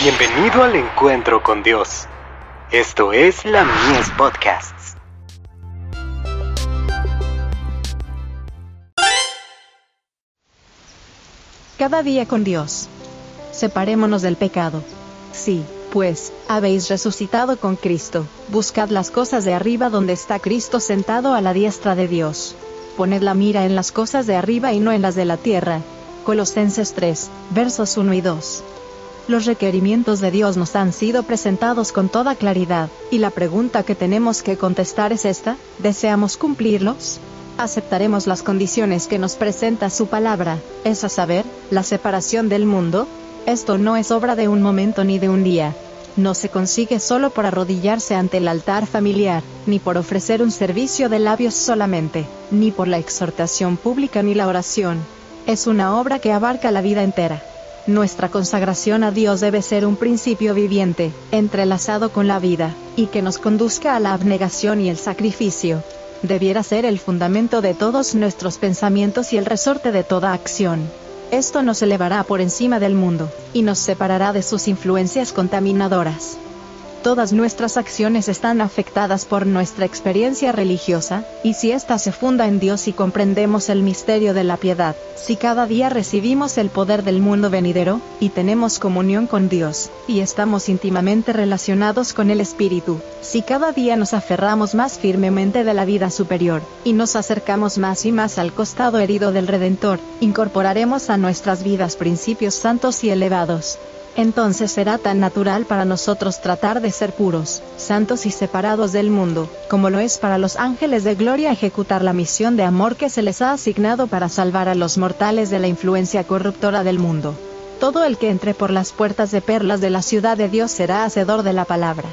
Bienvenido al encuentro con Dios. Esto es la Mies Podcasts. Cada día con Dios. Separémonos del pecado. Sí, pues, habéis resucitado con Cristo. Buscad las cosas de arriba donde está Cristo sentado a la diestra de Dios. Poned la mira en las cosas de arriba y no en las de la tierra. Colosenses 3, versos 1 y 2. Los requerimientos de Dios nos han sido presentados con toda claridad, y la pregunta que tenemos que contestar es esta, ¿deseamos cumplirlos? ¿Aceptaremos las condiciones que nos presenta su palabra, es a saber, la separación del mundo? Esto no es obra de un momento ni de un día. No se consigue solo por arrodillarse ante el altar familiar, ni por ofrecer un servicio de labios solamente, ni por la exhortación pública ni la oración. Es una obra que abarca la vida entera. Nuestra consagración a Dios debe ser un principio viviente, entrelazado con la vida, y que nos conduzca a la abnegación y el sacrificio. Debiera ser el fundamento de todos nuestros pensamientos y el resorte de toda acción. Esto nos elevará por encima del mundo, y nos separará de sus influencias contaminadoras. Todas nuestras acciones están afectadas por nuestra experiencia religiosa, y si ésta se funda en Dios y comprendemos el misterio de la piedad, si cada día recibimos el poder del mundo venidero, y tenemos comunión con Dios, y estamos íntimamente relacionados con el Espíritu, si cada día nos aferramos más firmemente de la vida superior, y nos acercamos más y más al costado herido del Redentor, incorporaremos a nuestras vidas principios santos y elevados, entonces será tan natural para nosotros tratar de ser puros, santos y separados del mundo, como lo es para los ángeles de gloria ejecutar la misión de amor que se les ha asignado para salvar a los mortales de la influencia corruptora del mundo. Todo el que entre por las puertas de perlas de la ciudad de Dios será hacedor de la palabra.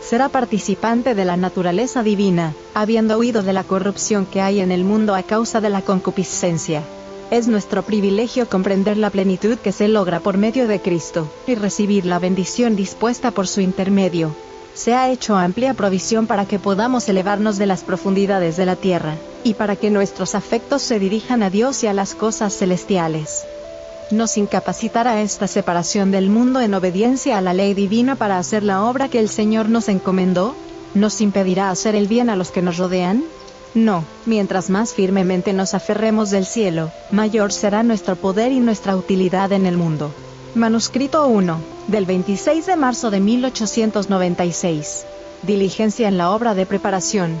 Será participante de la naturaleza divina, habiendo huido de la corrupción que hay en el mundo a causa de la concupiscencia. Es nuestro privilegio comprender la plenitud que se logra por medio de Cristo, y recibir la bendición dispuesta por su intermedio. Se ha hecho amplia provisión para que podamos elevarnos de las profundidades de la tierra, y para que nuestros afectos se dirijan a Dios y a las cosas celestiales. Nos incapacitará esta separación del mundo en obediencia a la ley divina para hacer la obra que el Señor nos encomendó? ¿Nos impedirá hacer el bien a los que nos rodean? No, mientras más firmemente nos aferremos del cielo, mayor será nuestro poder y nuestra utilidad en el mundo. Manuscrito 1, del 26 de marzo de 1896. Diligencia en la obra de preparación.